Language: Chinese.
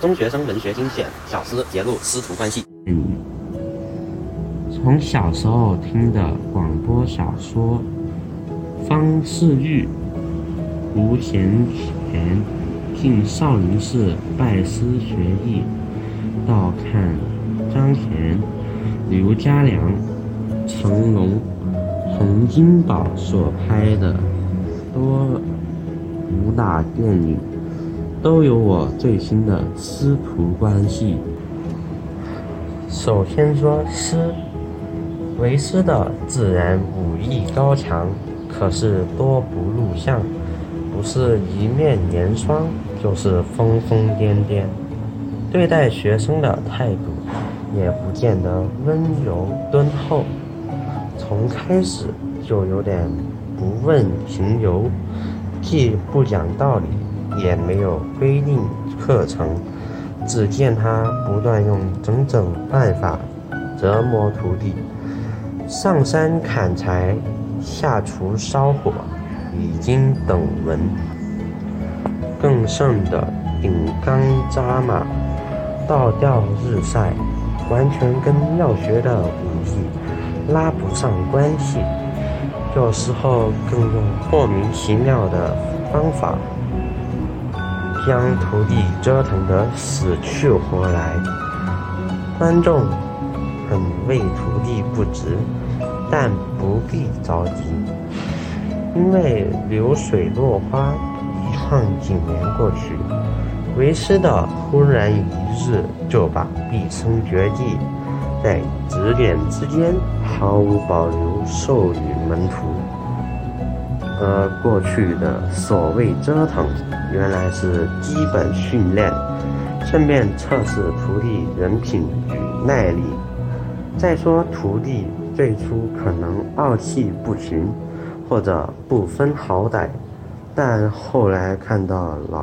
中学生文学精选小诗揭露师徒关系。从小时候听的广播小说，方世玉、胡贤全进少林寺拜师学艺，到看张贤、刘家良、成龙、洪金宝所拍的多武打电影。都有我最新的师徒关系。首先说师，为师的自然武艺高强，可是多不露相，不是一面严霜，就是疯疯癫癫。对待学生的态度，也不见得温柔敦厚，从开始就有点不问情由，既不讲道理。也没有规定课程，只见他不断用种种办法折磨徒弟。上山砍柴，下厨烧火，已经等闻。更甚的顶缸扎马，倒吊日晒，完全跟要学的武艺拉不上关系。有时候更用莫名其妙的方法。将徒弟折腾得死去活来，观众很为徒弟不值，但不必着急，因为流水落花一晃几年过去，为师的忽然一日就把毕生绝技在指点之间毫无保留授予门徒。和过去的所谓折腾，原来是基本训练，顺便测试徒弟人品与耐力。再说徒弟最初可能傲气不群，或者不分好歹，但后来看到老